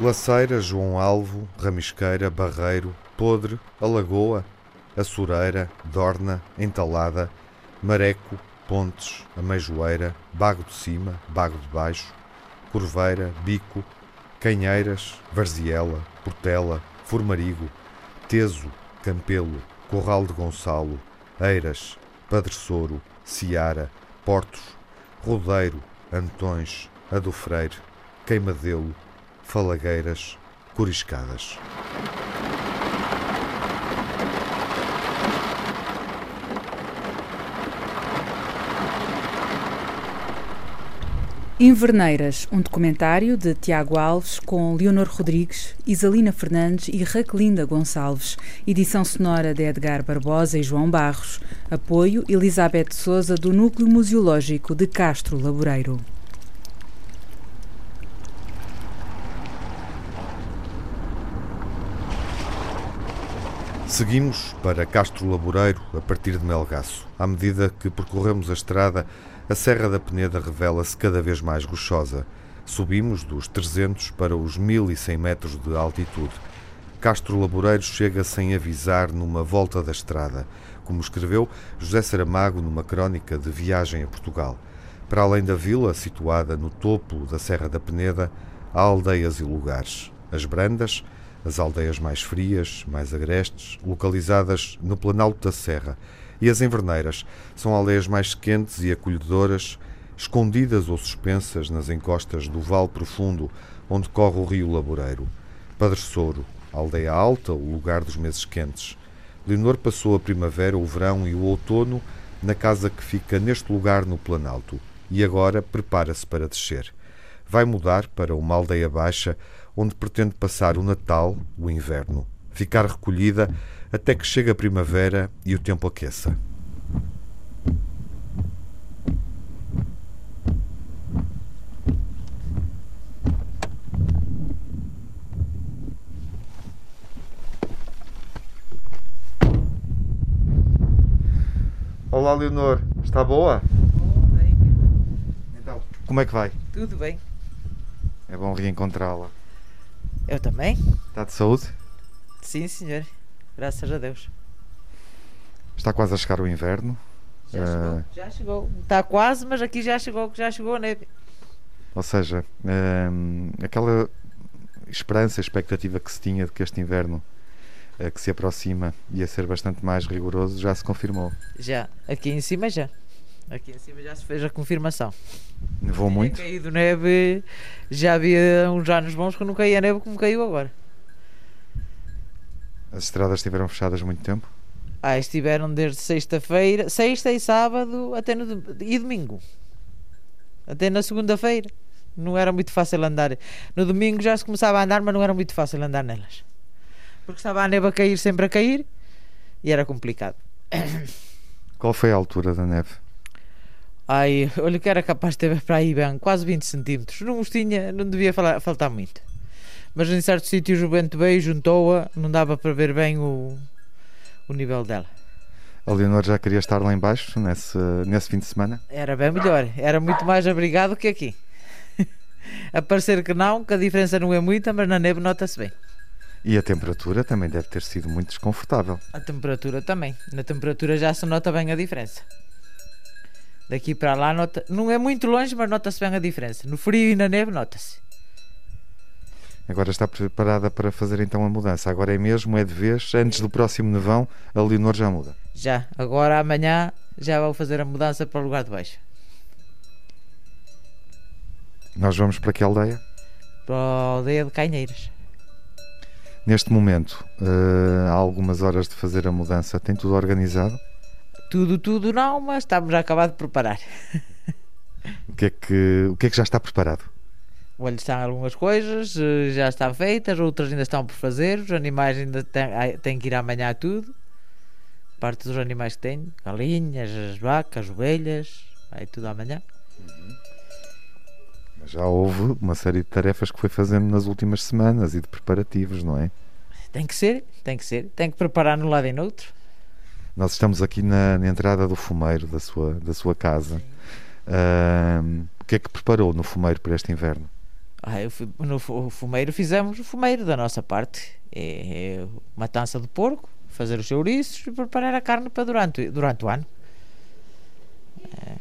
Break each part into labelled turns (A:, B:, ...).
A: Laceira, João Alvo, Ramisqueira, Barreiro, Podre, Alagoa, Açureira, Dorna, Entalada, Mareco, Pontes, Ameijoeira, Bago de Cima, Bago de Baixo, Corveira, Bico, Canheiras, Varziela, Portela, Formarigo, Teso, Campelo, Corral de Gonçalo, Eiras, Padre Soro, Ciara, Portos, Rodeiro, Antões, Adofreire, Queimadelo, Falagueiras, Coriscadas.
B: Inverneiras, um documentário de Tiago Alves com Leonor Rodrigues, Isalina Fernandes e Raquelinda Gonçalves. Edição sonora de Edgar Barbosa e João Barros. Apoio Elizabeth Souza do Núcleo Museológico de Castro Laboreiro.
A: Seguimos para Castro Laboreiro a partir de Melgaço. À medida que percorremos a estrada, a Serra da Peneda revela-se cada vez mais rochosa. Subimos dos 300 para os 1100 metros de altitude. Castro Laboreiro chega sem avisar numa volta da estrada, como escreveu José Saramago numa crónica de viagem a Portugal. Para além da vila, situada no topo da Serra da Peneda, há aldeias e lugares. As Brandas, as aldeias mais frias, mais agrestes, localizadas no Planalto da Serra, e as Inverneiras são aldeias mais quentes e acolhedoras, escondidas ou suspensas nas encostas do Vale Profundo, onde corre o rio Laboreiro. Padre Soro, aldeia alta, o lugar dos meses quentes. Leonor passou a primavera, o verão e o outono na casa que fica neste lugar no Planalto e agora prepara-se para descer. Vai mudar para uma aldeia baixa onde pretende passar o Natal, o inverno, ficar recolhida até que chegue a primavera e o tempo aqueça. Olá, Leonor. Está boa?
C: bem.
A: Então, como é que vai?
C: Tudo bem.
A: É bom reencontrá-la.
C: Eu também?
A: Está de saúde?
C: Sim, senhor. Graças a Deus.
A: Está quase a chegar o inverno.
C: Já
A: Ah.
C: chegou. Já chegou. Está quase, mas aqui já chegou, já chegou a neve.
A: Ou seja, hum, aquela esperança, expectativa que se tinha de que este inverno eh, que se aproxima ia ser bastante mais rigoroso já se confirmou.
C: Já. Aqui em cima já. Aqui em cima já se fez a confirmação.
A: Nevou
C: Tinha
A: muito?
C: caído neve. Já havia uns anos bons que não caía neve como caiu agora.
A: As estradas estiveram fechadas muito tempo?
C: Ah, estiveram desde sexta-feira, sexta e sábado até no e domingo. Até na segunda-feira. Não era muito fácil andar. No domingo já se começava a andar, mas não era muito fácil andar nelas. Porque estava a neve a cair, sempre a cair, e era complicado.
A: Qual foi a altura da neve?
C: Ai, olha que era capaz de ter para aí bem, quase 20 centímetros. Não os tinha, não devia falar- faltar muito. Mas em certos sítios o vento veio, juntou-a, não dava para ver bem o, o nível dela.
A: A Leonor já queria estar lá embaixo nesse, nesse fim de semana?
C: Era bem melhor, era muito mais abrigado que aqui. a parecer que não, que a diferença não é muita, mas na neve nota-se bem.
A: E a temperatura também deve ter sido muito desconfortável.
C: A temperatura também. Na temperatura já se nota bem a diferença. Daqui para lá nota... não é muito longe, mas nota-se bem a diferença. No frio e na neve nota-se.
A: Agora está preparada para fazer então a mudança. Agora é mesmo, é de vez, antes do próximo nevão, a Leonor já muda.
C: Já, agora amanhã já vou fazer a mudança para o lugar de baixo.
A: Nós vamos para que aldeia?
C: Para a aldeia de Canheiras.
A: Neste momento, eh, há algumas horas de fazer a mudança. Tem tudo organizado?
C: Tudo, tudo não, mas estamos a acabar de preparar.
A: O que é que, o que, é que já está preparado?
C: Olha, estão algumas coisas, eh, já estão feitas, outras ainda estão por fazer. Os animais ainda têm, têm que ir amanhã tudo. Parte dos animais que tenho, galinhas, as vacas, as ovelhas, vai tudo amanhã.
A: Mas Já houve uma série de tarefas que foi fazendo nas últimas semanas e de preparativos, não é?
C: Tem que ser, tem que ser, tem que preparar num lado e no outro.
A: Nós estamos aqui na, na entrada do fumeiro da sua, da sua casa. Ahm, o que é que preparou no fumeiro para este inverno?
C: Ah, no fu- fumeiro fizemos o fumeiro da nossa parte. É, é matança de porco, fazer os chouriços e preparar a carne para durante, durante o ano. É,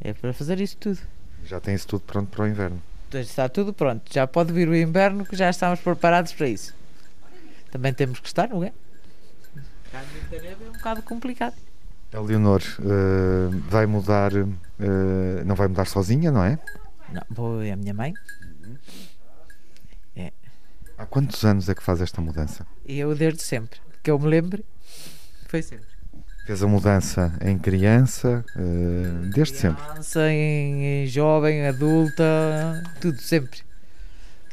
C: é para fazer isso tudo.
D: Já tem isso tudo pronto para o inverno.
C: Então está tudo pronto. Já pode vir o inverno que já estamos preparados para isso. Também temos que estar, não é? É um bocado complicado.
D: A Leonor eh, vai mudar, eh, não vai mudar sozinha, não é?
C: Não, vou é a minha mãe.
D: Há quantos anos é que faz esta mudança?
C: Eu desde sempre. Que eu me lembre, foi sempre.
D: Fez a mudança em criança, eh, desde sempre.
C: Criança, em, em jovem, adulta, tudo sempre.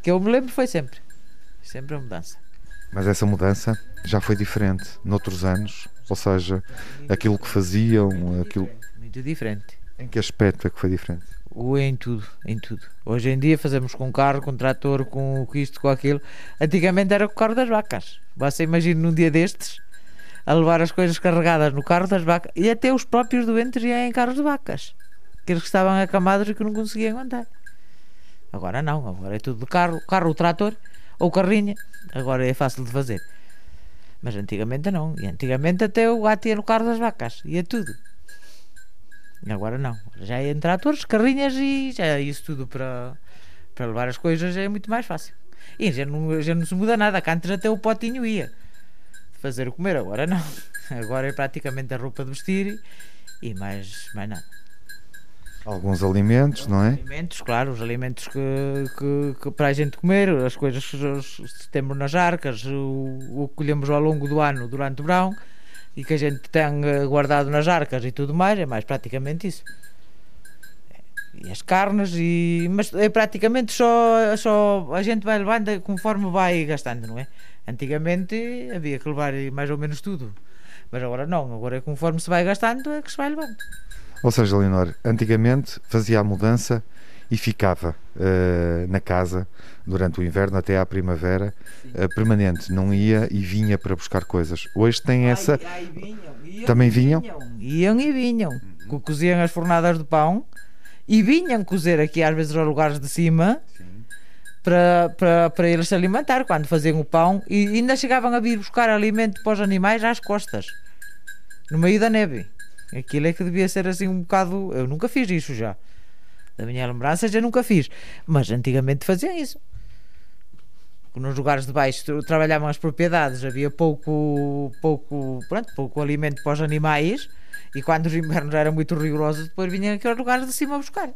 C: Que eu me lembro foi sempre. Sempre a mudança.
D: Mas essa mudança já foi diferente noutros anos, ou seja, aquilo que faziam, aquilo.
C: Muito diferente.
D: Em que aspecto é que foi diferente?
C: Em tudo, em tudo. Hoje em dia fazemos com carro, com trator, com isto, com aquilo. Antigamente era com o carro das vacas. Você imagina num dia destes a levar as coisas carregadas no carro das vacas e até os próprios doentes iam em carros de vacas. Aqueles que estavam acamados e que não conseguiam andar. Agora não, agora é tudo de carro, carro, o trator ou carrinha. Agora é fácil de fazer. Mas antigamente não. E antigamente até o gato ia no carro das vacas. Ia tudo. E Agora não. Já é em tratores, carrinhas e já é isso tudo para, para levar as coisas é muito mais fácil. E já não, já não se muda nada. Que antes até o potinho ia fazer o comer, agora não. Agora é praticamente a roupa de vestir e mais, mais nada.
D: Alguns alimentos, não é?
C: Alimentos, claro, os alimentos que, que, que para a gente comer, as coisas que os- que temos nas arcas, o, o que colhemos ao longo do ano durante o verão e que a gente tem eh, guardado nas arcas e tudo mais, é mais praticamente isso. E as carnes, e, mas é praticamente só, só a gente vai levando conforme vai gastando, não é? Antigamente havia que levar mais ou menos tudo, mas agora não, agora é conforme se vai gastando é que se vai levando.
D: Ou seja, Leonor, antigamente fazia a mudança e ficava eh, na casa durante o inverno até à primavera, eh, permanente, não ia e vinha para buscar coisas. Hoje tem essa.
C: Ai, vinham, iam
D: Também vinham?
C: Iam e vinham. Co- Coziam as fornadas de pão e vinham cozer aqui às vezes aos lugares de cima para, para, para eles se alimentar quando faziam o pão e ainda chegavam a vir buscar alimento para os animais às costas, no meio da neve. Aquilo é que devia ser assim um bocado. Eu nunca fiz isso já. Da minha lembrança já nunca fiz. Mas antigamente faziam isso. Nos lugares de baixo tra- trabalhavam as propriedades, havia pouco, pouco, pronto, pouco alimento para os animais e quando os invernos eram muito rigorosos, depois vinham aqui aos lugares de cima buscar.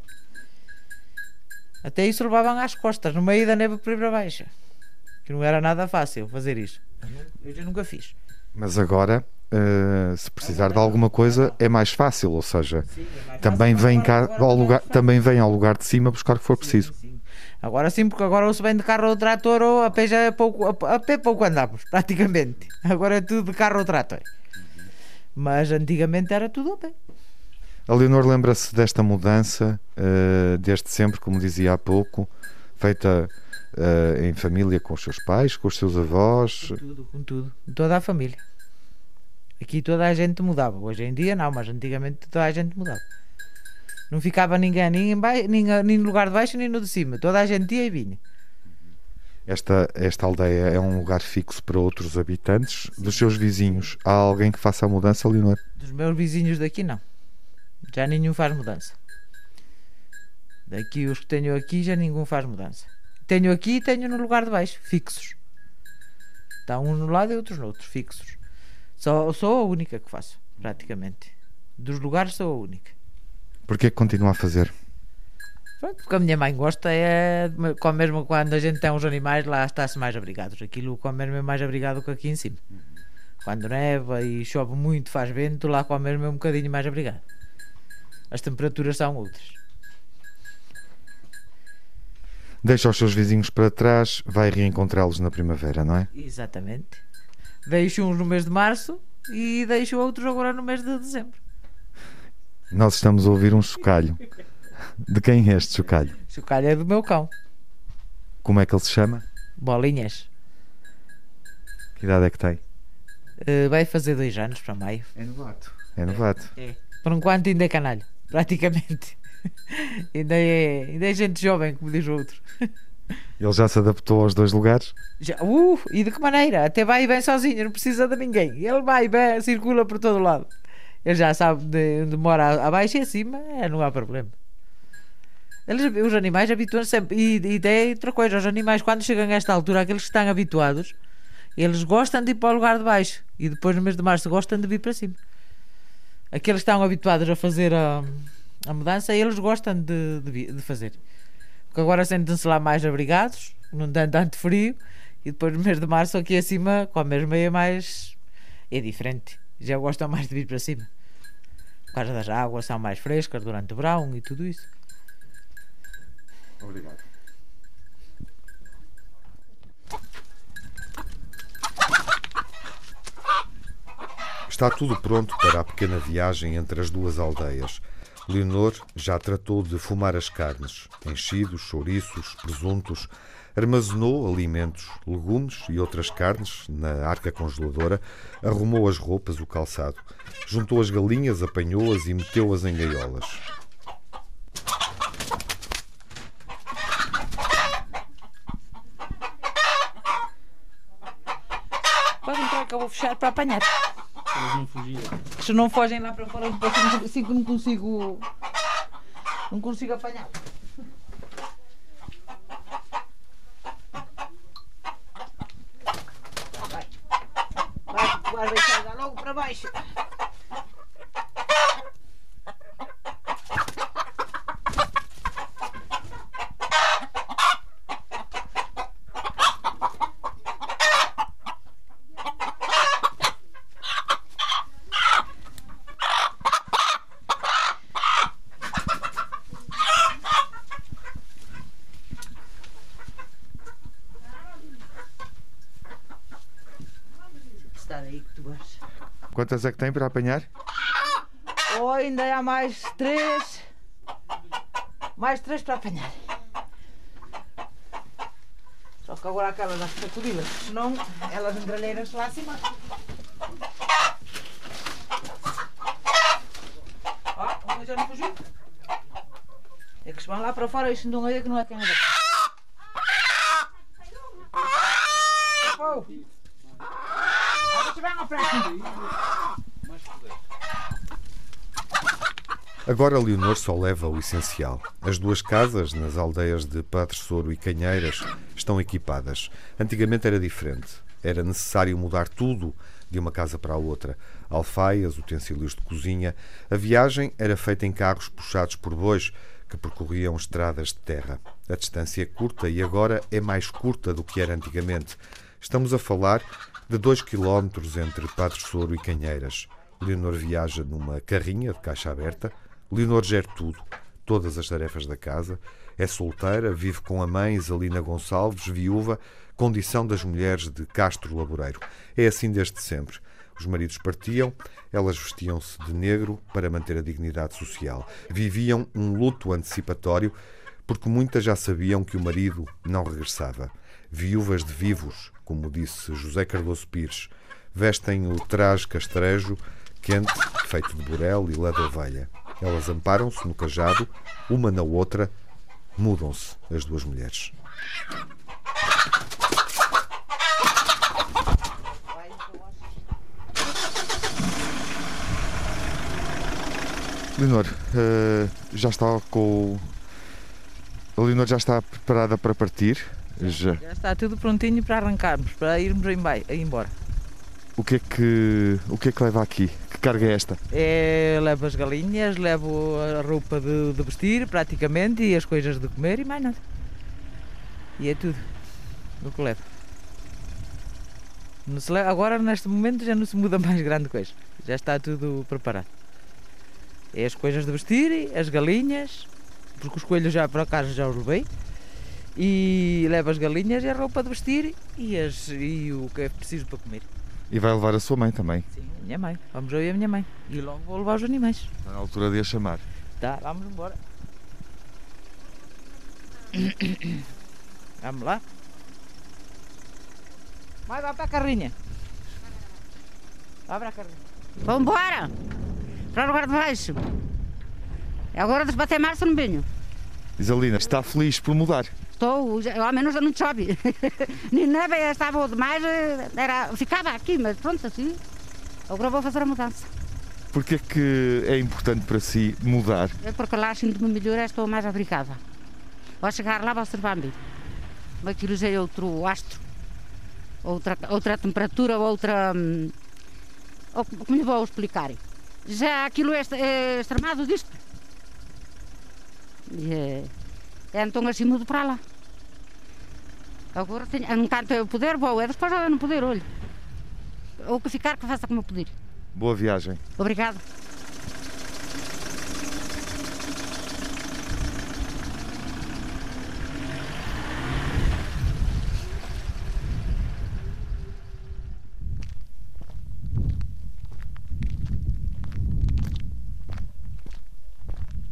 C: Até isso levavam às costas, no meio da neve aí para baixo. Que não era nada fácil fazer isso. Eu já nunca fiz.
D: Mas agora, eh, se precisar de alguma coisa, é mais fácil, ou seja, também vem cá ao lugar, também vem ao lugar de cima buscar o que for preciso.
C: Agora sim, porque agora ou se vem de carro ou trator ou a pé já é pouco, a, a pé pouco andamos, praticamente. Agora é tudo de carro ou trator. Mas antigamente era tudo a pé.
D: A Leonor lembra-se desta mudança eh, desde sempre, como dizia há pouco, feita eh, em família com os seus pais, com os seus avós.
C: Com tudo, com tudo. Toda a família. Aqui toda a gente mudava. Hoje em dia não, mas antigamente toda a gente mudava. Não ficava ninguém nem, em baixo, nem, nem no lugar de baixo nem no de cima. Toda a gente ia e vinha.
D: Esta, esta aldeia é um lugar fixo para outros habitantes. Dos seus vizinhos, há alguém que faça a mudança, Leonor?
C: Dos meus vizinhos daqui não. Já nenhum faz mudança. Daqui os que tenho aqui já nenhum faz mudança. Tenho aqui e tenho no lugar de baixo, fixos. Está uns no lado e outros no outro, fixos. Só, sou a única que faço, praticamente. Dos lugares sou a única.
D: Porquê que continua a fazer?
C: Pronto, porque a minha mãe gosta é com mesmo quando a gente tem uns animais lá está-se mais abrigados. Aquilo com mesmo é mais abrigado que aqui em cima. Quando neva e chove muito, faz vento, lá com mesmo é um bocadinho mais abrigado. As temperaturas são outras.
D: Deixa os seus vizinhos para trás, vai reencontrá-los na primavera, não é?
C: Exatamente. Deixo uns no mês de março e deixo outros agora no mês de dezembro.
D: Nós estamos a ouvir um chocalho. De quem é este chocalho?
C: Chocalho é do meu cão.
D: Como é que ele se chama?
C: Bolinhas.
D: Que idade é que tem?
C: Eh, vai fazer dois anos para maio.
D: É novato. É novato.
C: Por enquanto ainda é canalho. Praticamente. ainda, é, ainda é gente jovem, como diz o outro.
A: Ele já se adaptou aos dois lugares?
C: Já, uh, e de que maneira? Até vai e vem sozinho, não precisa de ninguém. Ele vai e vem, circula por todo lado. Ele já sabe de onde mora abaixo e acima, é, não há problema. Eles, os animais habituam-se sempre. E, e tem outra coisa: os animais, quando chegam a esta altura, aqueles que estão habituados, eles gostam de ir para o lugar de baixo. E depois, no mês de março, gostam de vir para cima. Aqueles que estão habituados a fazer a, a mudança, eles gostam de, de, de fazer. Porque agora sentem-se lá mais abrigados, não tem tanto frio. E depois, no mês de março, aqui acima, com a mesma é mais. é diferente. Já gostam mais de vir para cima. Por causa das águas, são mais frescas durante o verão e tudo isso.
A: Obrigado. Está tudo pronto para a pequena viagem entre as duas aldeias. Leonor já tratou de fumar as carnes, enchidos, chouriços, presuntos, armazenou alimentos, legumes e outras carnes na arca congeladora, arrumou as roupas, o calçado, juntou as galinhas, apanhou-as e meteu-as em gaiolas.
C: Pode entrar que eu vou fechar para apanhar.
E: Eles não fugiam.
C: Se não fogem lá para fora, depois não- assim que não consigo. Não consigo apanhar. Vai. Vai, dar logo para baixo. Está aí que tu vais.
A: Quantas é que tem para apanhar?
C: Oh, ainda há mais três. Mais três para apanhar. Só que agora aquelas das crocodilas, senão elas engralheiram-se lá acima. Ó, uma já não fugiu. É que se vão lá para fora e se não é que não é quem é daqui. Oh! Agora se vão para aqui.
A: Agora Leonor só leva o essencial. As duas casas, nas aldeias de Padre Soro e Canheiras, estão equipadas. Antigamente era diferente. Era necessário mudar tudo de uma casa para a outra. Alfaias, utensílios de cozinha. A viagem era feita em carros puxados por bois que percorriam estradas de terra. A distância é curta e agora é mais curta do que era antigamente. Estamos a falar de dois quilómetros entre Padre Soro e Canheiras. Leonor viaja numa carrinha de caixa aberta. Leonor gera tudo, todas as tarefas da casa. É solteira, vive com a mãe Isalina Gonçalves, viúva, condição das mulheres de Castro Laboreiro. É assim desde sempre. Os maridos partiam, elas vestiam-se de negro para manter a dignidade social. Viviam um luto antecipatório, porque muitas já sabiam que o marido não regressava. Viúvas de vivos, como disse José Cardoso Pires, vestem o traje castrejo quente, feito de burel e lã de ovelha. Elas amparam-se no cajado, uma na outra, mudam-se as duas mulheres. Leonor, eh, já está com. A Leonor já está preparada para partir. Já.
C: Já está tudo prontinho para arrancarmos, para irmos embora.
A: O que é que o que é que leva aqui? Que carga é esta?
C: É, levo as galinhas, levo a roupa de, de vestir, praticamente, e as coisas de comer e mais nada. E é tudo o que levo. Leva- agora, neste momento, já não se muda mais grande coisa. Já está tudo preparado. É as coisas de vestir, as galinhas, porque os coelhos já por acaso já os levei. E levo as galinhas e a roupa de vestir e, as, e o que é preciso para comer.
A: E vai levar a sua mãe também.
C: Sim, a minha mãe. Vamos eu e a minha mãe. E logo vou levar os animais.
A: Está na altura de a chamar.
C: Tá, vamos embora. Vamos lá. Vai, vai para a carrinha. Vai para a carrinha.
D: Vamos embora! Para o lugar de baixo!
E: Agora até março não venho.
D: Isalina, está feliz por mudar?
E: Estou, ao menos não chove. Nem neve estava demais, era, ficava aqui, mas pronto, assim. Agora vou fazer a mudança.
D: Porquê é que é importante para si mudar?
E: É porque lá sinto-me melhor, estou mais abrigada. Vou chegar lá, vou observar-me. Aquilo já é outro astro, outra, outra temperatura, outra. Hum, como lhe vou explicar? Já aquilo é, é extremado disto. É, é, então assim mudo para lá. Agora, tenho, enquanto eu puder, vou. É depois eu não poder, olho. Ou que ficar, que faça como eu puder.
D: Boa viagem.
E: Obrigada.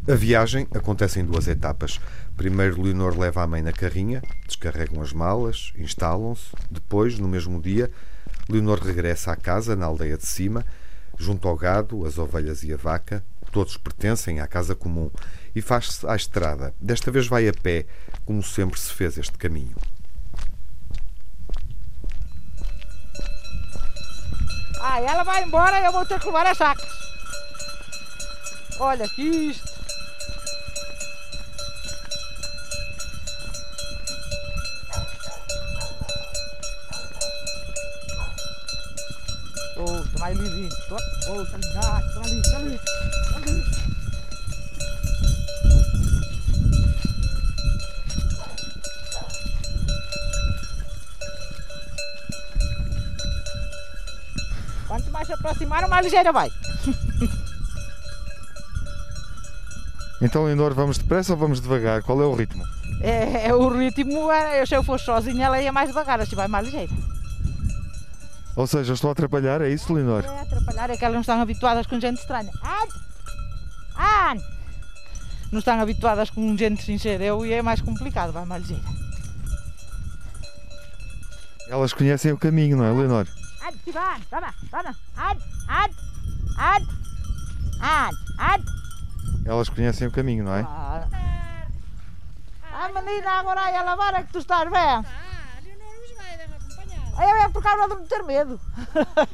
A: A viagem acontece em duas etapas. Primeiro, Leonor leva a mãe na carrinha, descarregam as malas, instalam-se. Depois, no mesmo dia, Leonor regressa à casa, na aldeia de cima, junto ao gado, as ovelhas e a vaca. Todos pertencem à casa comum e faz-se à estrada. Desta vez vai a pé, como sempre se fez este caminho.
F: Ah, ela vai embora e eu vou ter que levar as sacas. Olha que isto. Oh, toma ali, ali. Oh, tá ali, tá ali, tá. Tá. Quanto mais se aproximar, mais ligeira vai.
D: Então, Leonor, vamos depressa ou vamos devagar? Qual é o ritmo?
F: É, é o ritmo, é, se eu fosse sozinha, ela ia mais devagar, assim vai mais ligeira.
D: Ou seja, estou a atrapalhar, é isso, Leonor?
F: É atrapalhar, é que elas não estão habituadas com gente estranha. Ai! Ai! Não estão habituadas com gente sincera, eu e é mais complicado, vai mais ligeira.
D: Elas conhecem o caminho, não é, Leonor? Elas conhecem o caminho, não é?
F: Ah, menina, agora aí a lavar é que tu estás bem. Eu é por causa de me ter medo.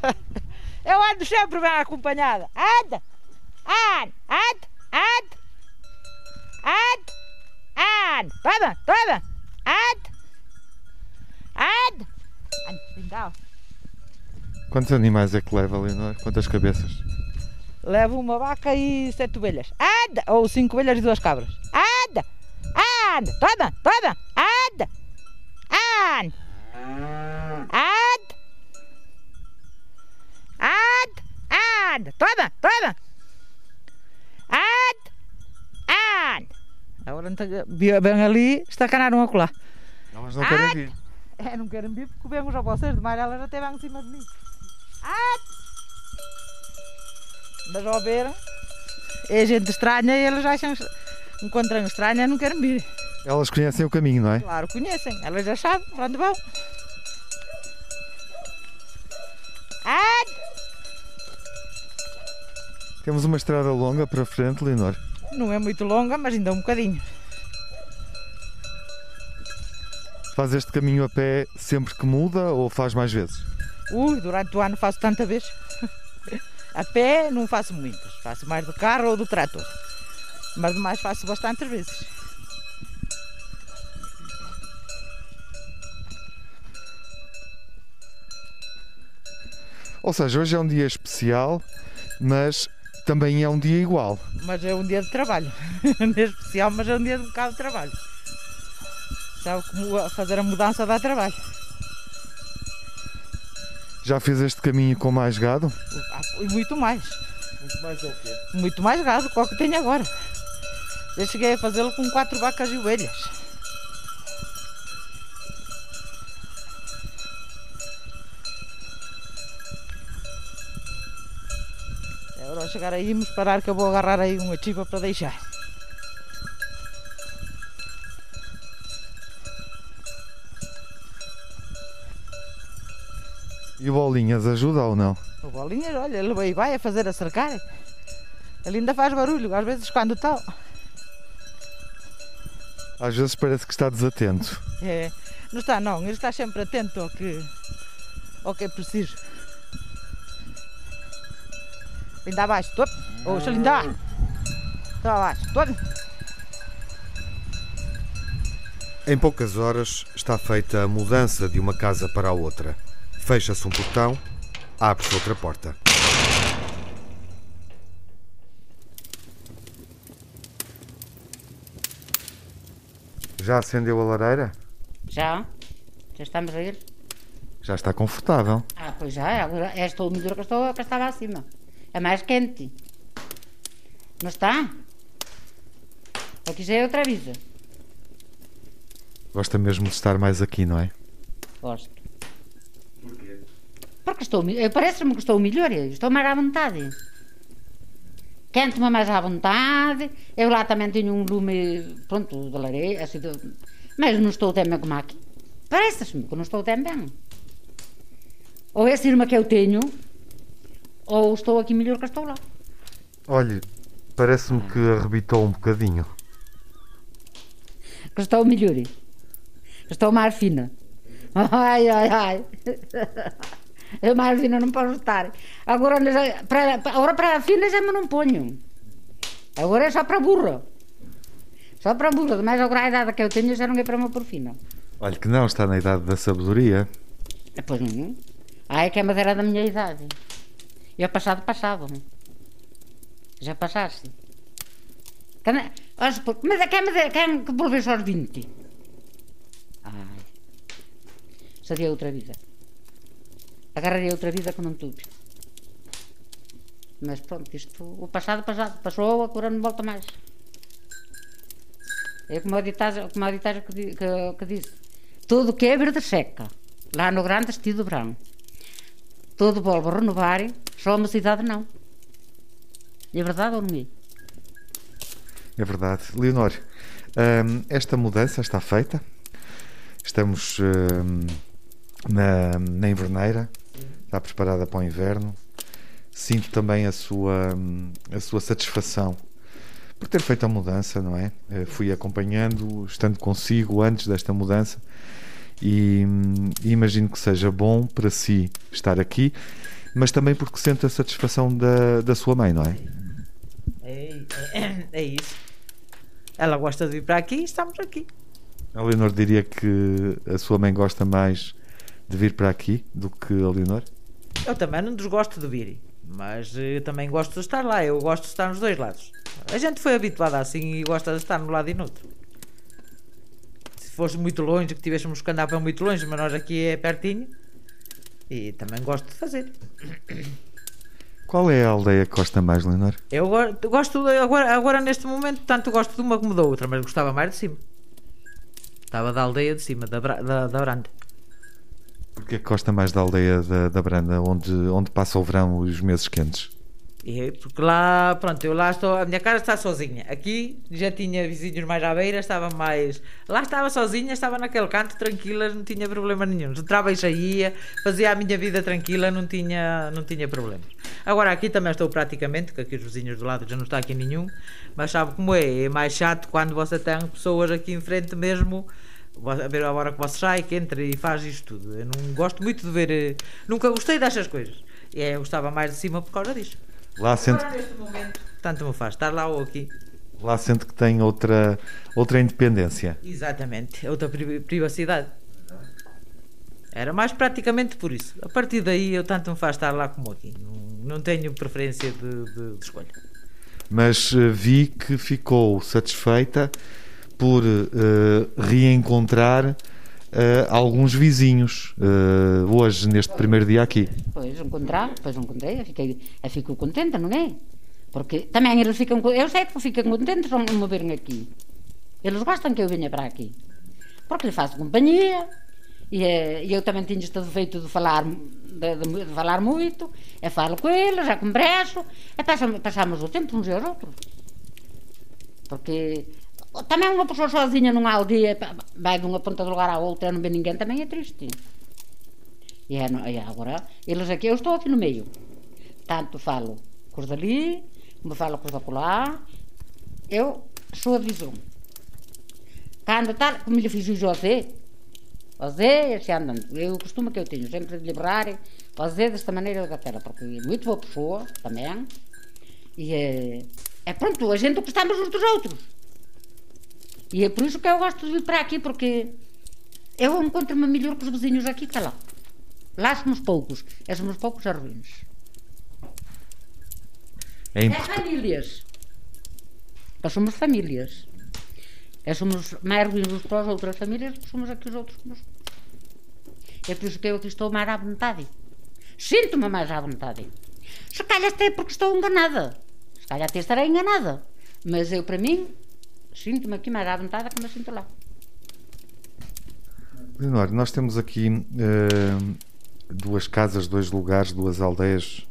F: Eu ando sempre bem acompanhada. Anda! Anda! Anda! Anda! Anda! Anda! Toma! Toma! Anda! Anda! Anda! Legal.
D: Quantos animais é que leva, Leonor? Quantas cabeças?
F: Levo uma vaca e sete ovelhas. Anda! Ou cinco ovelhas e duas cabras. Anda! Anda! Toma! Toma! Anda! Anda! Ad! Ad! Ad! Toma! Toma! Ad! Ad! Agora vem ali, está canar um acolá.
D: Elas não querem vir.
F: É, não querem vir porque vemos a vocês demais, elas até vão em cima de mim. Ad! Mas ao ver, é gente estranha e elas acham, encontram estranha não querem vir.
D: Elas conhecem o caminho, não é?
F: Claro, conhecem. Elas já sabem para onde vão.
D: Temos uma estrada longa para frente, Leonor.
F: Não é muito longa, mas ainda um bocadinho.
D: Faz este caminho a pé sempre que muda ou faz mais vezes?
F: Ui, durante o ano faço tanta vez. a pé não faço muitas. Faço mais do carro ou do trator. Mas demais faço bastantes vezes.
D: Ou seja, hoje é um dia especial, mas também é um dia igual.
F: Mas é um dia de trabalho. um dia especial, mas é um dia de um bocado de trabalho. Sabe como fazer a mudança dá trabalho.
D: Já fez este caminho com mais gado?
F: Ah, e muito mais.
D: Muito mais é o quê?
F: Muito mais gado, qual que tenho agora. Eu cheguei a fazê-lo com quatro vacas e ovelhas. Agora ao chegar aí, vamos parar que eu vou agarrar aí uma chiva para deixar.
D: E o Bolinhas ajuda ou não?
F: O Bolinhas, olha, ele vai, a fazer a cercar. Ele ainda faz barulho, às vezes quando está.
D: Às vezes parece que está desatento.
G: É, não está não, ele está sempre atento ao que, ao que é preciso. Linda abaixo, top. Oxa, linda. Está abaixo, top.
A: Em poucas horas está feita a mudança de uma casa para a outra. Fecha-se um portão, abre-se outra porta. Já acendeu a lareira?
E: Já? Já estamos a ir?
D: Já está confortável.
E: Ah, pois já, agora esta umidura que, estou, que estava acima. É mais quente. Não está? Aqui já é outra vida.
D: Gosta mesmo de estar mais aqui, não é?
E: Gosto. Porquê? Porque estou, eh, parece-me que estou melhor, estou mais à vontade. Quente-me mais à vontade. Eu lá também tenho um lume, pronto, de lareira, assim, de... mas não estou tão bem como aqui. Parece-me que não estou tão bem. Ou é a irmã que eu tenho, ou estou aqui melhor que estou lá.
A: Olhe, parece-me que arrebitou um bocadinho.
E: Que estou melhor. Estou mais fina. Ai, ai, ai. Eu mais fina não posso estar. Agora para, agora para a fina já me não ponho. Agora é só para burra. Só para burra. Mas agora a idade que eu tenho já não é para me pôr fina.
D: Olha que não, está na idade da sabedoria.
E: Pois não. Ah, é que é madeira da minha idade. E é passado, passado. Já passaste. Mas é que é madeira, quem que volveu aos 20? Ai. Seria outra vida. Agarraria outra vida que não tuve. Mas pronto, isto, o passado, passado, passou, agora não volta mais. É como a ditagem, como a ditagem que, que, que disse: tudo que é verde seca, lá no grande vestido branco. Tudo volve a renovar, só uma cidade não. É verdade ou não é?
D: É verdade. Leonor, hum, esta mudança está feita. Estamos hum, na, na inverneira, está preparada para o inverno. Sinto também a sua, a sua satisfação por ter feito a mudança, não é? Eh, fui acompanhando, estando consigo antes desta mudança e, e, imagino que seja bom para si estar aqui, mas também porque sente a satisfação da, da sua mãe, não é?
C: É, é, é isso. Ela gosta de vir para aqui e estamos aqui.
D: A Leonor diria que a sua mãe gosta mais de vir para aqui do que a Leonor?
C: Eu também não desgosto de vir, mas eu também gosto de estar lá. Eu gosto de estar nos dois lados. A gente foi habituada assim e gosta de estar no lado e no outro. Se fosse muito longe, que tivéssemos que andar para muito longe, mas nós aqui é pertinho. E também gosto de fazer.
D: Qual é a aldeia que gosta mais, Leonor?
C: Eu gosto, agora, agora neste momento, tanto gosto de uma como da outra, mas gostava mais de cima. Estava da aldeia de cima, da, da, da Branda.
D: Porquê que gosta mais da aldeia da, da Branda, onde, onde passa o verão e os meses quentes?
C: E, porque lá, pronto, eu lá estou, a minha casa está sozinha. Aqui já tinha vizinhos mais à beira, estava mais. Lá estava sozinha, estava naquele canto, tranquila, não tinha problema nenhum. Entrava e saía, fazia a minha vida tranquila, não tinha, não tinha problemas. Agora aqui também estou praticamente, que aqui os vizinhos do lado já não está aqui nenhum, mas sabe como é? É mais chato quando você tem pessoas aqui em frente mesmo a ver a hora que você sai, que entra e faz isto tudo. Eu não gosto muito de ver. Eh, nunca gostei destas coisas. E é, eu gostava mais de cima por causa disto.
D: Lá sente...
C: Agora, neste momento, tanto me faz, estar lá ou aqui.
D: Lá sente que tem outra, outra independência.
C: Exatamente, outra privacidade. Era mais praticamente por isso. A partir daí, eu tanto me faz estar lá como aqui. Não, não tenho preferência de, de, de escolha.
D: Mas uh, vi que ficou satisfeita por uh, reencontrar uh, alguns vizinhos uh, hoje, neste primeiro dia aqui.
E: Pois, encontrar, pois encontrei, eu, fiquei, eu fico contenta, não é? Porque também eles ficam, eu sei que ficam contentes ao me verem aqui. Eles gostam que eu venha para aqui. Porque lhe faço companhia, e, e eu também tenho este defeito de falar, de, de, de, falar muito, eu falo com eles, já converso, passamos, passamos o tempo uns aos outros. Porque também uma pessoa sozinha numa aldeia, vai de uma ponta do lugar à outra, não vê ninguém, também é triste. E, é, e agora, eles aqui, eu estou aqui no meio. Tanto falo com os dali, como falo com os da Eu sou a visão. Quando tal, como lhe fiz o José, José, assim andando, é o costume que eu tenho, sempre de liberar, José desta maneira da terra, porque é muito boa pessoa, também, e é, é pronto, a gente gostamos uns dos outros. E é por isso que eu gosto de vir para aqui, porque eu encontro-me melhor com os vizinhos aqui que lá. Lá somos poucos, e somos poucos arruins.
D: É
E: É
D: importante.
E: famílias. Nós somos famílias. É somos mais ruins uns para as outras famílias do que somos aqui os outros. É por isso que eu aqui estou mais à vontade. Sinto-me mais à vontade. Se calhar até porque estou enganada. Se calhar até estarei enganada. Mas eu, para mim, sinto-me aqui mais à vontade que me sinto lá.
D: Leonor, nós temos aqui eh, duas casas, dois lugares, duas aldeias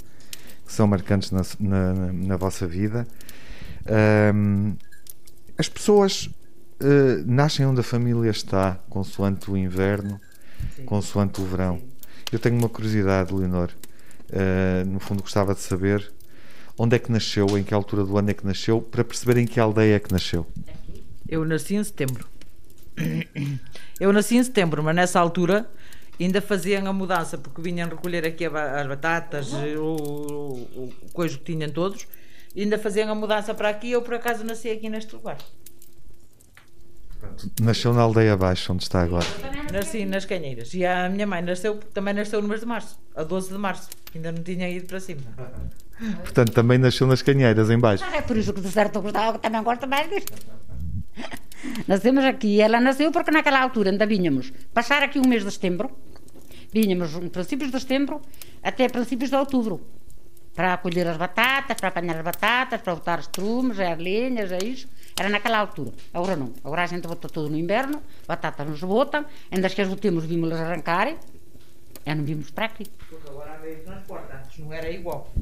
D: que são marcantes na, na- na vossa vida. Ahm, as pessoas eh, nascem onde a família está, consoante o inverno, consoante o verão. Eu tenho uma curiosidade, Leonor. No fundo, gostava de saber onde é que nasceu, em que altura do ano é que nasceu, para perceber em que aldeia é que nasceu.
C: Eu nasci em setembro. Eu nasci em setembro, mas nessa altura ainda faziam a mudança, porque vinham recolher aqui as batatas, o, o, o coisa que tinham todos, e ainda faziam a mudança para aqui. Eu, por acaso, nasci aqui neste lugar.
D: Nasceu na aldeia abaixo, onde está agora.
C: Nasci nas Canheiras. E a minha mãe nasceu, também nasceu no mês de março, a 12 de março. Ainda não tinha ido para cima.
D: Portanto, também nasceu nas Canheiras, em baixo.
E: É por isso que de certo eu gostava, também gosto mais disto. Nascemos aqui, ela nasceu porque naquela altura ainda vínhamos passar aqui um mês de setembro, vínhamos em princípios de setembro até princípios de outubro, para colher as batatas, para apanhar as batatas, para botar os trumes, as lenhas, é isso. Era naquela altura. Agora não. Agora a gente bota tudo no inverno, batatas nos botam, ainda as que as botemos vimos-las arrancarem, já não vimos para aqui.
C: Porque agora há meio de transporte, antes não era igual.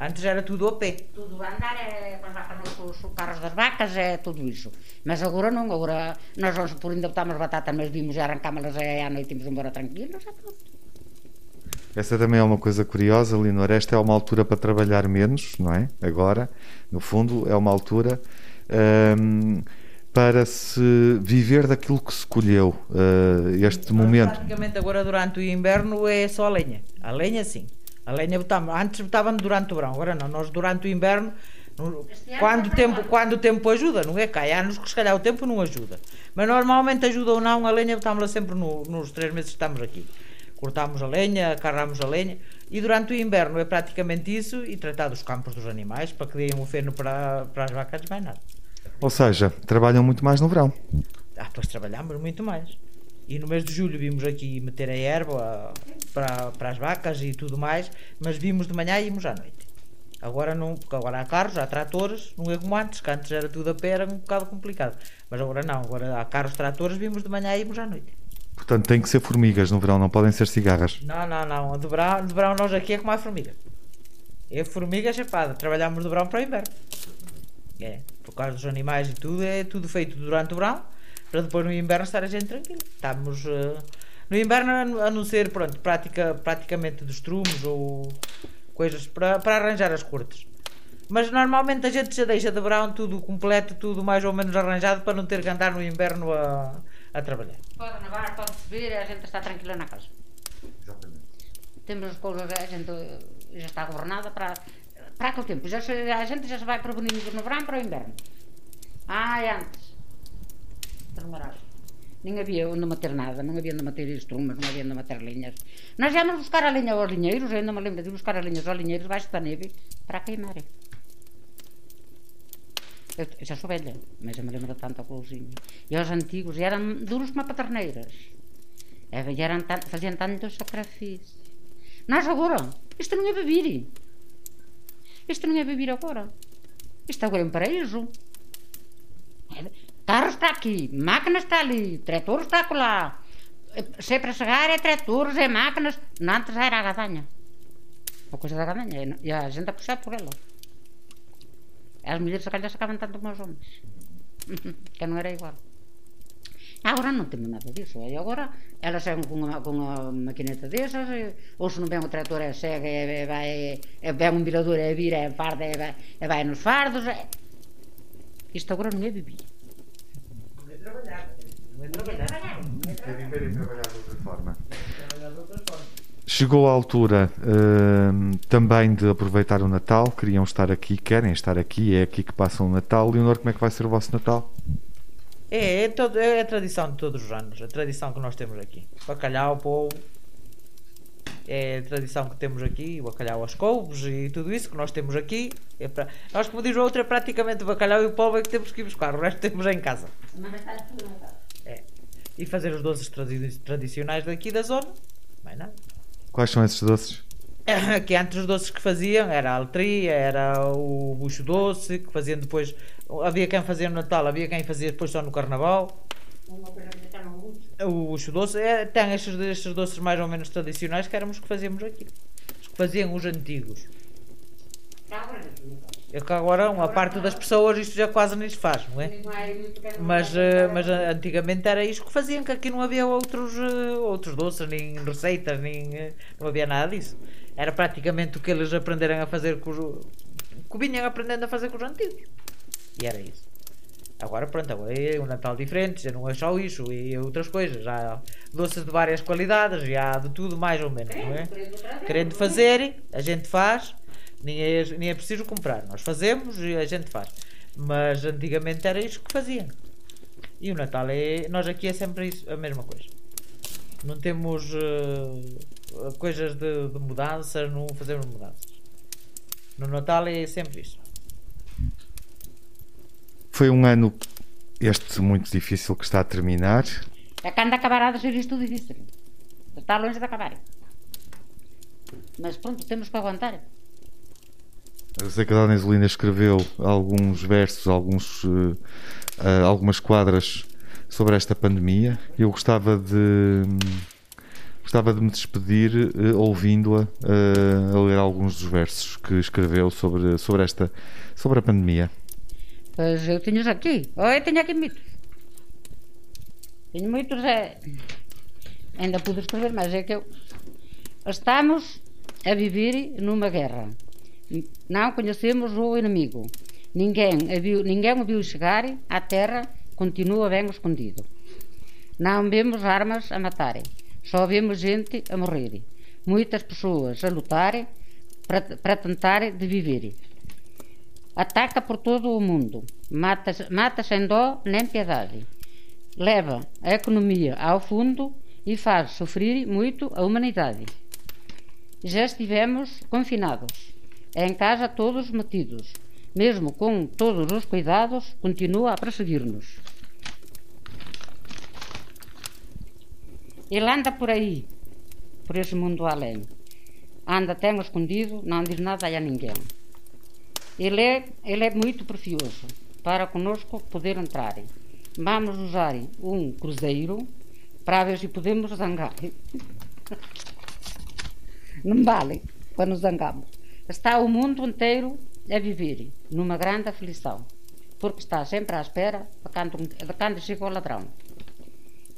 C: Antes era tudo a pé.
E: Tudo a andar é com as vacas, os, os carros das vacas, é tudo isso. Mas agora não, agora nós vamos por ainda botarmos batata, mas vimos e arrancámos-las é, à noite e vamos embora tranquilos, é pronto.
D: Essa também é uma coisa curiosa, Leonor. Esta é uma altura para trabalhar menos, não é? Agora, no fundo, é uma altura hum, para se viver daquilo que se colheu. uh, este momento.
C: Praticamente agora durante o inverno é só a lenha. A lenha sim. A lenha botamos. Antes botávamos durante o verão, agora não. Nós durante o inverno, quando o tempo, quando o tempo ajuda, não é? Cai anos que se calhar o tempo não ajuda. Mas normalmente ajuda ou não, a lenha botámos-la sempre no- nos três meses que estamos aqui. Cortámos a lenha, carramos a lenha. E durante o inverno é praticamente isso e tratar dos campos dos animais para que deem o feno para, para as vacas, mais nada.
D: Ou seja, trabalham muito mais no verão.
C: Ah, depois trabalhámos muito mais. E no mês de julho vimos aqui meter a erva para, para as vacas e tudo mais, mas vimos de manhã e íamos à noite. Agora não, porque agora há carros, há tratores, não é como antes, que antes era tudo a pé, era um bocado complicado. Mas agora não, agora há carros, tratores, vimos de manhã e íamos à noite.
D: Portanto, tem que ser formigas no verão, não podem ser cigarras.
C: Não, não, não, de verão, de verão nós aqui é como a formiga. É formiga chapada, trabalhamos do verão para o inverno. É, por causa dos animais e tudo, é tudo feito durante o verão, para depois no inverno estar a gente tranquila. Estamos eh, no inverno, a não- ser, pronto, prática, praticamente dos trumos ou coisas para, para arranjar as cortes. Mas normalmente a gente já deixa de verão tudo completo, tudo mais ou menos arranjado para não ter que andar no inverno a, a trabalhar.
E: Pode nevar, pode subir, a gente está tranquila na casa. Temos as coisas, a gente já está governada para, para aquele tempo. Já, a gente já se vai prevenindo no verão para o inverno. Ah, é del Moral. Nin había onde meter nada, non había onde meter estrumas, non había onde meter liñas. Nós íamos buscar a liña aos liñeiros, ainda me lembro de buscar a linhas aos liñeiros baixo da neve para queimar. Eu xa sou velha, mas eu me lembro de tanta coisinha. E os antigos, e eran duros como paterneiras. E eran tan, facían tanto sacrifício. Nós agora, isto non é beber. Isto non é beber agora. Isto agora é um paraíso. É, Carro está aqui, máquina está ali, trator está lá. Sempre a chegar é tratores, é máquinas. Não, antes era a gadanha. A coisa da gadanha. E a gente a puxar por ela. As mulheres se calhar sacavam tanto como os homens. que non era igual. Agora non temos nada disso. E agora elas seguen con unha, con unha maquineta desas, e, ou se non ven o trator e segue, e, vai, e ven un vilador e vira e farda e vai, vai nos fardos. Isto agora non é.
D: Trabalhar de outra forma. Chegou a altura hum, também de aproveitar o Natal. Queriam estar aqui, querem estar aqui. É aqui que passam o Natal. Leonor, como é que vai ser o vosso Natal?
C: É, é, todo, é a tradição de todos os anos, a tradição que nós temos aqui. Bacalhau, polvo, é a tradição que temos aqui, o bacalhau aos couves e tudo isso que nós temos aqui. É pra... Nós, como diz o outro, é praticamente o bacalhau e o polvo é que temos que ir buscar, o resto temos em casa. É. E fazer os doces tradi- tradicionais daqui da zona, mais nada.
D: Quais são esses doces?
C: que antes os doces que faziam era a letria, era o bucho doce, que faziam depois. Havia quem fazia no Natal, havia quem fazia depois só no Carnaval. O bucho doce é, tem estes, estes doces mais ou menos tradicionais que éramos que fazíamos aqui. Os que faziam os antigos. É que agora uma parte das pessoas isto já quase nem se faz, não é? Mas, eh, mas eh, antigamente era isto que faziam, que aqui não havia outros, eh, outros doces, nem receitas, nem não havia nada disso. Era praticamente o que eles aprenderam a fazer com os. que vinham aprendendo a fazer com os antigos. E era isso. Agora pronto, agora é um Natal diferente, já não é só isso, e outras coisas. Já há doces de várias qualidades, já há de tudo mais ou menos, não é? Querendo fazer, a gente faz, nem é, nem é preciso comprar. Nós fazemos e a gente faz. Mas antigamente era isso que faziam. E o Natal é. Nós aqui é sempre isso, a mesma coisa. Não temos eh, coisas de, de mudanças, não fazemos mudanças. No Natal é sempre isso.
D: Foi um ano, este muito difícil, que está a terminar.
E: É quando acabará de ser isto difícil. Está longe de acabar. Mas pronto, temos que aguentar.
D: A Dona Isolina escreveu alguns versos, alguns, eh, algumas quadras sobre esta pandemia. Eu gostava de gostava de me despedir eh, ouvindo-a eh, a ler alguns dos versos que escreveu sobre, sobre esta sobre a pandemia.
E: Pois eu tenho aqui. Oh, eu tenho aqui mitos. Tenho muitos, é. Ainda pude escrever, mas é que eu. Estamos a viver numa guerra. Não conhecemos o inimigo. Ninguém viu, ninguém o viu chegar à terra, continua bem escondido. Não vemos armas a matarem, só vemos gente a morrer. Muitas pessoas a lutarem para, para tentar de viver. Ataca por todo o mundo, mata, mata sem dó nem piedade. Leva a economia ao fundo e faz sofrer muito a humanidade. Já estivemos confinados, em casa todos metidos, mesmo com todos os cuidados, continua a perseguir-nos. Ele anda por aí, por esse mundo além. Anda até escondido, não diz nada a ninguém. Ele é, ele é muito precioso para conosco poder entrar. Vamos usar um cruzeiro para ver se podemos zangar. Não vale nos zangamos. Está o mundo inteiro a viver numa grande aflição, porque está sempre à espera de quando, de quando chega o ladrão.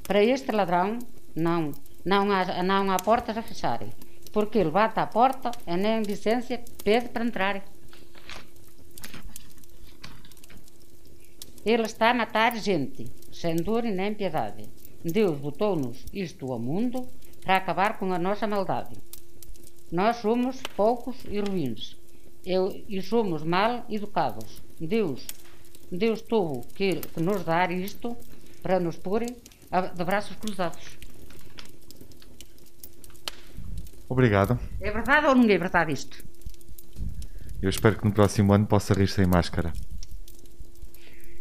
E: Para este ladrão, não, não há, não há portas a fecharem, porque ele bate à porta e nem licença pede para entrar. Ele está a matar gente, sem dor e nem piedade. Deus botou-nos isto ao mundo para acabar com a nossa maldade. Nós somos poucos e ruins, eu, e somos mal educados. Deus, Deus tuvo que, que nos dar isto para nos pôr a- de braços cruzados.
D: Obrigado.
E: É verdade ou não é verdade isto?
D: Eu espero que no próximo ano possa rir sem máscara.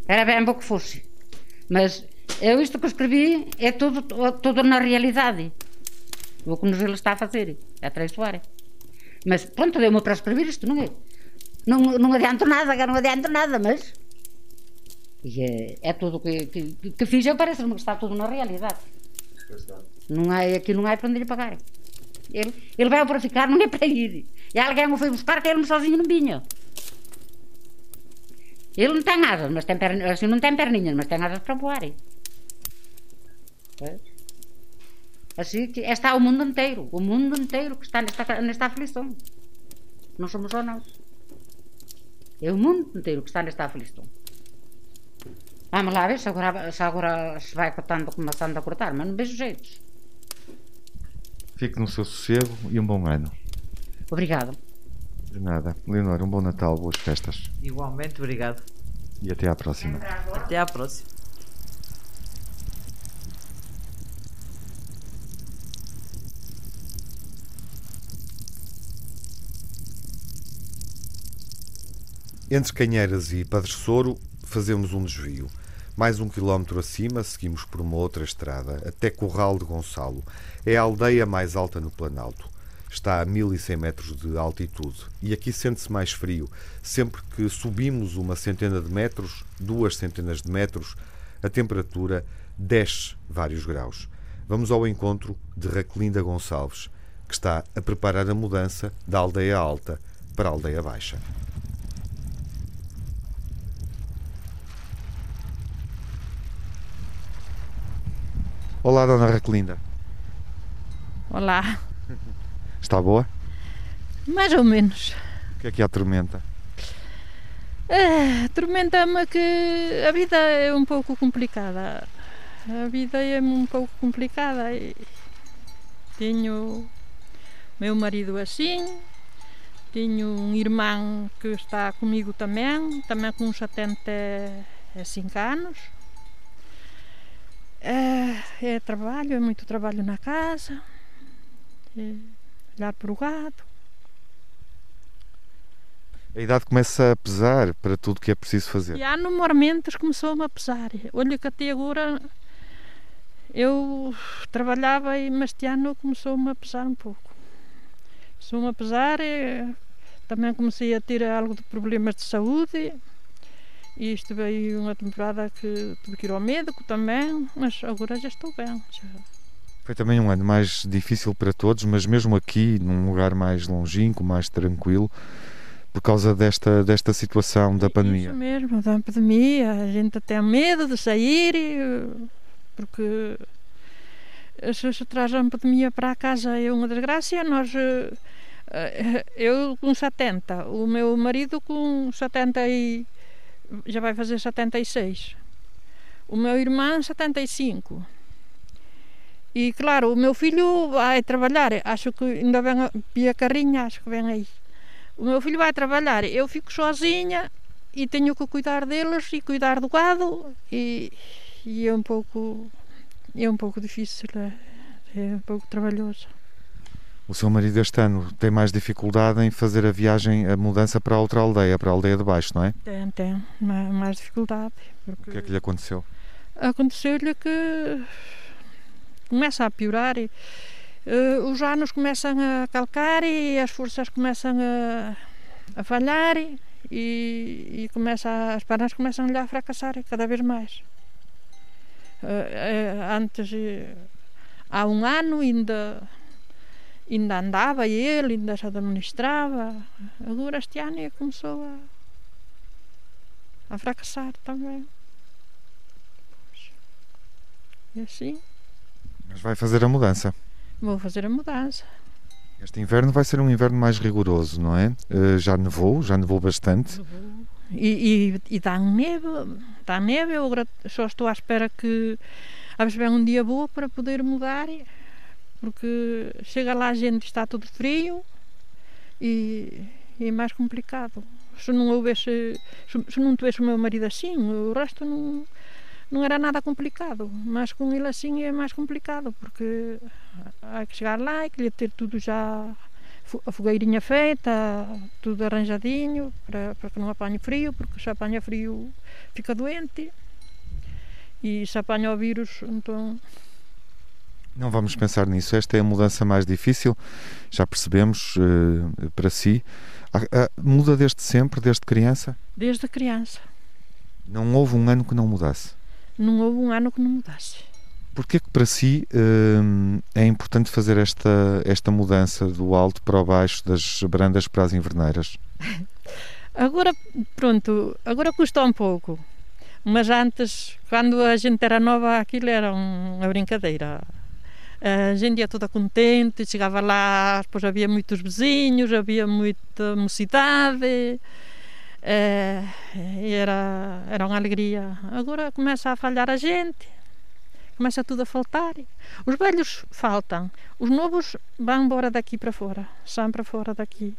E: Era bem bom que fosse. Mas eu isto que escrevi é tudo, tudo na realidade. O que nos ele está a fazer é traiçoar. Mas pronto, deu-me para escrever isto, não é? Não, não adianto nada, não adianto nada, mas. E é, é tudo que, que, que fiz, eu parece-me que está tudo na realidade. Não há, aqui não há para onde lhe pagar. Ele, ele veio para ficar, não é para ir. E alguém o foi buscar, que ele sozinho não vinha. Ele não tem asas, mas tem perninhas, assim não tem perninhas, mas tem asas para voar. Pois. Assim que está o mundo inteiro, o mundo inteiro que está nesta, nesta aflição. Não somos só nós. É o mundo inteiro que está nesta aflição. Vamos lá ver se agora, se agora se vai cortando, começando a cortar, mas não vejo jeitos.
D: Fique no seu sossego e um bom ano.
E: Obrigado.
D: De nada. Leonor, um bom Natal, boas festas.
C: Igualmente, obrigado.
D: E até à próxima.
C: Até à próxima.
A: Entre Canheiras e Padre Soro, fazemos um desvio. Mais um quilómetro acima, seguimos por uma outra estrada, até Corral de Gonçalo. É a aldeia mais alta no Planalto. Está a 1100 metros de altitude e aqui sente-se mais frio. Sempre que subimos uma centena de metros, duas centenas de metros, a temperatura desce vários graus. Vamos ao encontro de Raquelinda Gonçalves, que está a preparar a mudança da aldeia alta para a aldeia baixa.
D: Olá, Dona Raquelinda.
F: Olá,
D: Está boa?
F: mais ou menos.
D: O que é que a atormenta?
F: É, Tormenta-me que a vida é um pouco complicada. A vida é um pouco complicada e tenho meu marido assim, tenho um irmão que está comigo também, também com 75 anos. É, é trabalho, é muito trabalho na casa, é olhar para o gado.
D: A idade começa a pesar para tudo que é preciso fazer.
F: Há no momentos começou-me a pesar. Olha que até agora eu trabalhava, e- mas este ano começou-me a pesar um pouco. Começou-me a pesar, e também comecei a ter algo de problemas de saúde. E estive aí uma temporada que tive que ir ao médico também, mas agora já estou bem. já.
D: Foi também um ano mais difícil para todos, mas mesmo aqui, num lugar mais longínquo, mais tranquilo, por causa desta, desta situação da pandemia.
F: Isso mesmo, da pandemia. A gente tem medo de sair, porque se se traz a pandemia para a casa é uma desgraça. Nós, eh, eh, eu com 70, o meu marido com 70 e já vai fazer 76. O meu irmão 75. E claro, o meu filho vai trabalhar, acho que ainda vem a Carrinha, acho que vem aí. O meu filho vai trabalhar, eu fico sozinha e tenho que cuidar deles e cuidar do gado e, e é um pouco é um pouco difícil, é, é um pouco trabalhoso.
D: O seu marido este ano tem mais dificuldade em fazer a viagem, a mudança para a outra aldeia, para a aldeia de baixo, não é?
F: Tem, tem ma- mais dificuldade.
D: O
F: Porque
D: que é que lhe aconteceu?
F: aconteceu-lhe que começa a piorar e eh, os anos começam a calcar e as forças começam a, a falhar e, e começa as pernas começam a fracassar cada vez mais. Eh, eh, antes, há um ano, ainda, ainda andava ele, ainda se administrava. Agora este ano começou a, a fracassar também. E assim
D: Mas vai fazer a mudança.
F: vou fazer a mudança.
D: Este inverno vai ser um inverno mais rigoroso, não é? Eh, já nevou, já nevou bastante.
F: E, e, e dá neve, dá neve, eu só estou à espera que a um dia bom para poder mudar, porque chega lá a gente está tudo frio e, e é mais complicado. Se não houvesse, se, se não tivesse o meu marido assim, o resto não, não era nada complicado, mas com ele assim é mais complicado, porque há que chegar lá e queria ter tudo já a fogueirinha feita, tudo arranjadinho para, para que não apanhe frio, porque se apanha frio fica doente e se apanha o vírus, então
D: Não vamos pensar nisso. Esta é a mudança mais difícil, já percebemos eh, para si. Muda desde sempre, desde criança?
F: desde criança
D: Não houve um ano que não mudasse.
F: não houve um ano que não mudasse.
D: Porquê que para si hum, é importante fazer esta, esta mudança do alto para o baixo, das brandas para as inverneiras?
F: Agora, pronto, agora custa um pouco. Mas antes, quando a gente era nova, aquilo era um- uma brincadeira. A gente ia toda contente, chegava lá, depois havia muitos vizinhos, havia muita mocidade. É, era, era uma alegria. Agora começa a falhar a gente, começa tudo a faltar. Os velhos faltam, os novos vão embora daqui para fora, são para fora daqui.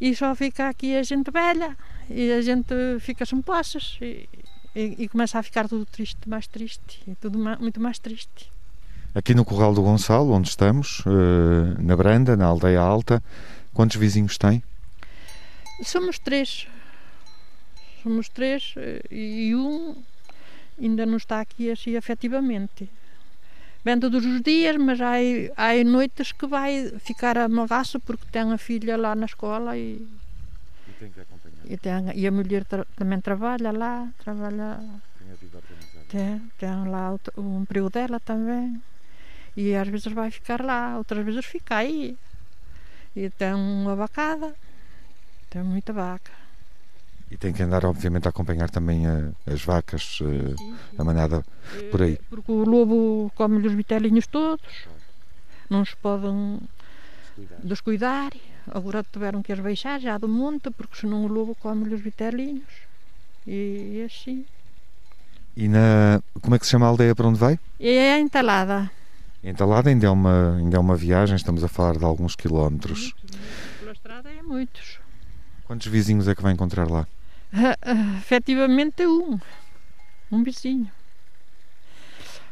F: E só fica aqui a gente velha e a gente fica sem posses e, e, e, começa a ficar tudo triste, mais triste, tudo muito mais triste.
D: Aqui no Corral do Gonçalo, onde estamos, eh, na Branda, na Aldeia Alta, quantos vizinhos tem?
F: Somos três. Somos três eh, e um ainda não está aqui assim efetivamente. Vem todos os dias, mas há, há noites que vai ficar a magaço porque tem a filha lá na escola e,
D: e tem que acompanhar.
F: E, tem, e a mulher tra também trabalha lá, trabalha.
D: Tem a vida organizada.
F: Tem, tem lá o, o emprego dela também. E às vezes vai ficar lá, outras vezes fica aí. E tem uma vacada, tem muita vaca.
D: E tem que andar, obviamente, a acompanhar também a, as vacas, sim, sim. a manada por aí.
F: Porque o lobo come os vitelinhos todos, não se podem descuidar. descuidar. Agora tiveram que as baixar já do monte, porque senão o lobo come os vitelinhos. E, e assim.
D: E na. Como é que se chama a aldeia para onde vai?
F: É a entalada.
D: Entalada ainda é uma, ainda é uma viagem, estamos a falar de alguns quilómetros.
F: Muitos, pela estrada é muitos.
D: Quantos vizinhos é que vai encontrar lá?
F: Uh, uh, efetivamente um. Um vizinho.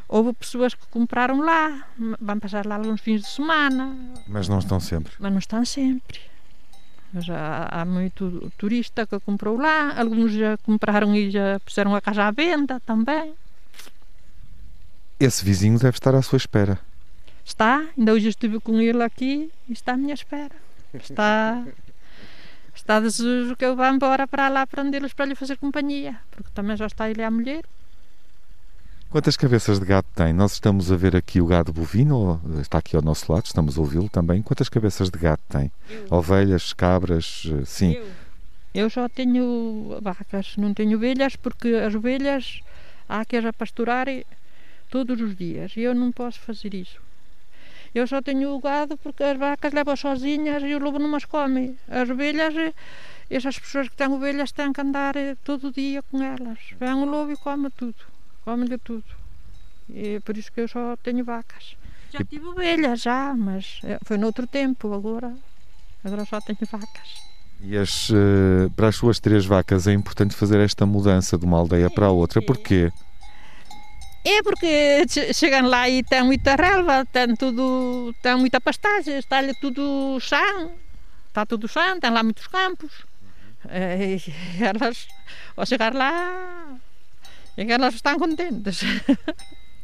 F: Houve pessoas que compraram lá, vão passar lá alguns fins de semana.
D: Mas não estão sempre.
F: Mas não estão sempre. Mas há, há muito turista que comprou lá, alguns já compraram e já puseram a casa à venda também.
D: Esse vizinho deve estar à sua espera.
F: Está, ainda hoje estive com ele aqui e está à minha espera. Está, está desejoso que eu vá embora para lá prendê-los para lhe fazer companhia, porque também já está ele a mulher.
D: Quantas cabeças de gado tem? Nós estamos a ver aqui o gado bovino, está aqui ao nosso lado, estamos a ouvi-lo também. Quantas cabeças de gado tem?
F: Eu.
D: Ovelhas, cabras, sim.
F: Eu. eu só tenho vacas, não tenho ovelhas, porque as ovelhas há que as a pasturar todos os dias e eu não posso fazer isso. Eu só tenho o gado porque as vacas levam sozinhas e o lobo não as come. As ovelhas, essas pessoas que têm ovelhas têm que andar todo dia com elas. Vem o lobo e come tudo, come-lhe tudo. E é por isso que eu só tenho vacas. Já tive ovelhas, já, mas foi noutro tempo, agora, agora só tenho vacas.
D: E as, para as suas três vacas é importante fazer esta mudança de uma aldeia para a outra, porquê?
F: É porque chegam lá e tem muita relva, tem, tudo, tem muita pastagem, está-lhe tudo chão, está tudo chão, tem lá muitos campos. E elas, ao chegar lá, elas estão contentes.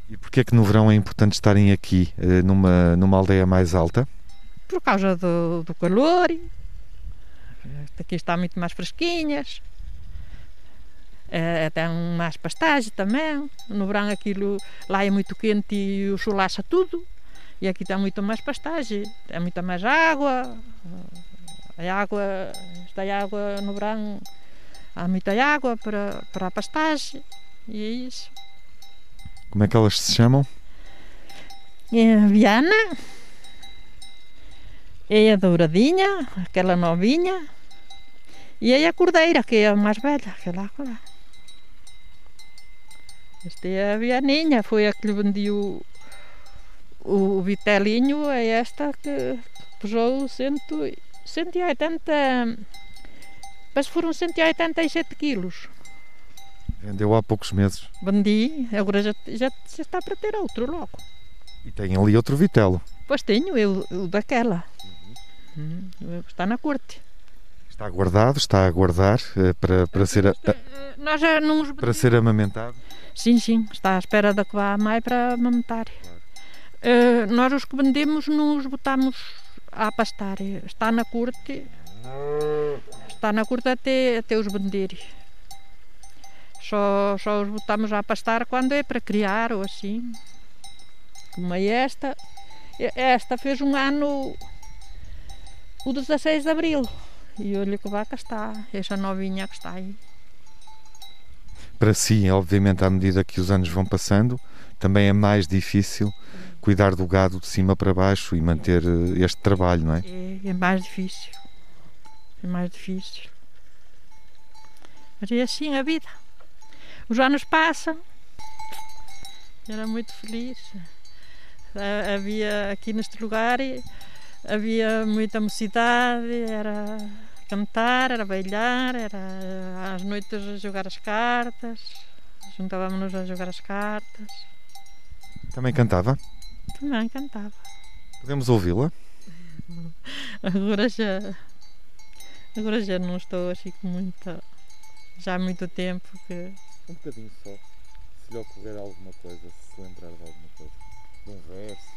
D: E porquê é que no verão é importante estarem aqui, numa, numa aldeia mais alta?
F: Por causa do, do calor, aqui está muito mais fresquinhas. É, tem mais pastagem também. No verão aquilo lá é muito quente e o sol acha tudo. E aqui tem muito mais pastagem, tem muita mais água. A água, esta água no verão há muita água para, para a pastagem. E é isso.
D: Como é que elas se chamam?
F: É a Viana, é a Douradinha, aquela novinha, e é a Cordeira, que é a mais velha, aquela lá. Esta é a Vianinha, foi a que lhe vendeu o, o vitelinho, é esta que pesou cento, 180, mas foram 187 quilos.
D: Vendeu há poucos meses.
F: Vendi, agora já, já, já está para ter outro logo.
D: E tem ali outro vitelo.
F: Pois tenho, eu, o daquela. Uhum. Está na corte.
D: Está guardado, está a guardar uh, para, para, ser, a,
F: já não
D: para ser amamentado?
F: Sim, sim, está à espera da que vá a mãe para amamentar. Claro. Uh, nós os que vendemos não os botamos a pastar. Está na corte, está na corte até, até os vender. Só, só os botamos a pastar quando é para criar ou assim. Como é esta. Esta fez um ano o 16 de Abril. E olha que vaca está, esta novinha que está aí.
D: Para si, obviamente, à medida que os anos vão passando, também é mais difícil cuidar do gado de cima para baixo e manter eh, este trabalho, não é?
F: É, é mais difícil. É mais difícil. Mas é assim a vida. Os anos passam. Era muito feliz. Havia aqui neste lugar havia muita mocidade, era cantar, era bailar, era às noites jogar as cartas, juntávamos-nos a jogar as cartas.
D: Também cantava?
F: Também cantava.
D: Podemos ouvi-la?
F: Agora já. Agora já não estou assim com muita. Já há muito tempo que.
D: Um bocadinho só. Se lhe ocorrer alguma coisa, se se lembrar de alguma coisa. De um verso.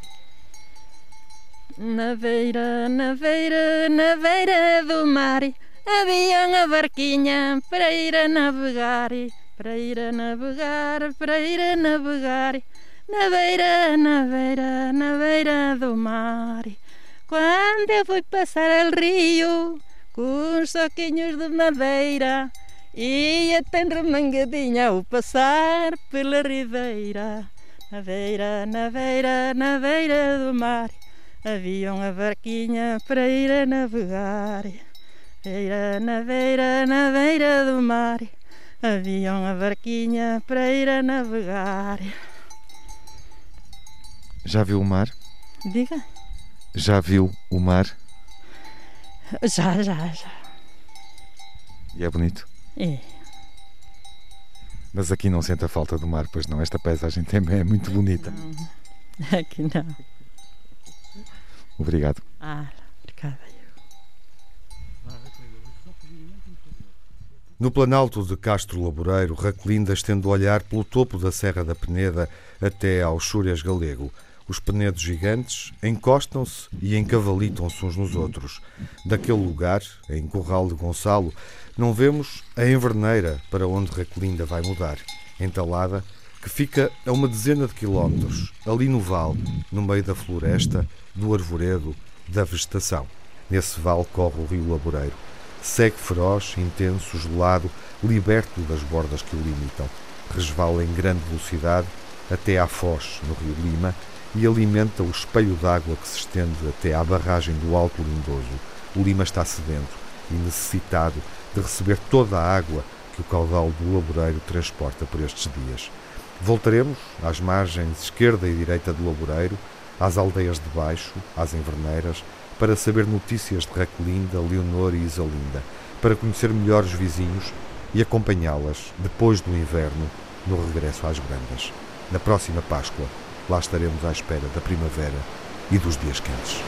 F: Na beira, na beira, na beira do mar havia uma barquinha para ir a navegar, para ir a navegar, para ir a navegar. Na beira, na beira, na beira do mar. Quando eu fui passar o rio com os soquinhos de madeira, ia tão remangadinha ao passar pela ribeira. Na beira, na beira, na beira do mar havia uma barquinha para ir a navegar. Beira, na beira, na beira do mar, havia uma barquinha para ir a navegar.
D: Já viu o mar?
F: Diga?
D: Já viu o mar?
F: Já, já, já.
D: E é bonito?
F: É.
D: Mas aqui não sente a falta do mar, pois não. Esta paisagem também é muito bonita.
F: Não, aqui não.
D: Obrigado.
F: Ah, obrigada.
A: No planalto de Castro Laboreiro, Raquelinda estende o olhar pelo topo da Serra da Peneda até ao Chúrias Galego. Os penedos gigantes encostam-se e encavalitam-se uns nos outros. Daquele lugar, em Corral de Gonçalo, não vemos a Enverneira para onde Raquelinda vai mudar, entalada, que fica a uma dezena de quilómetros, ali no vale, no meio da floresta, do arvoredo, da vegetação. Nesse vale corre o rio Laboreiro. Segue feroz, intenso, gelado, liberto das bordas que o limitam. Resvala em grande velocidade até à foz, no rio Lima, e alimenta o espelho d'água que se estende até à barragem do Alto Lindoso. O Lima está sedento e necessitado de receber toda a água que o caudal do Laboreiro transporta por estes dias. Voltaremos às margens esquerda e direita do Laboreiro, às aldeias de baixo, às inverneiras, para saber notícias de Raquelinda, Leonor e Isalinda, para conhecer melhor os vizinhos e acompanhá-las depois do inverno no regresso às Brandas. Na próxima Páscoa, lá estaremos à espera da primavera e dos dias quentes.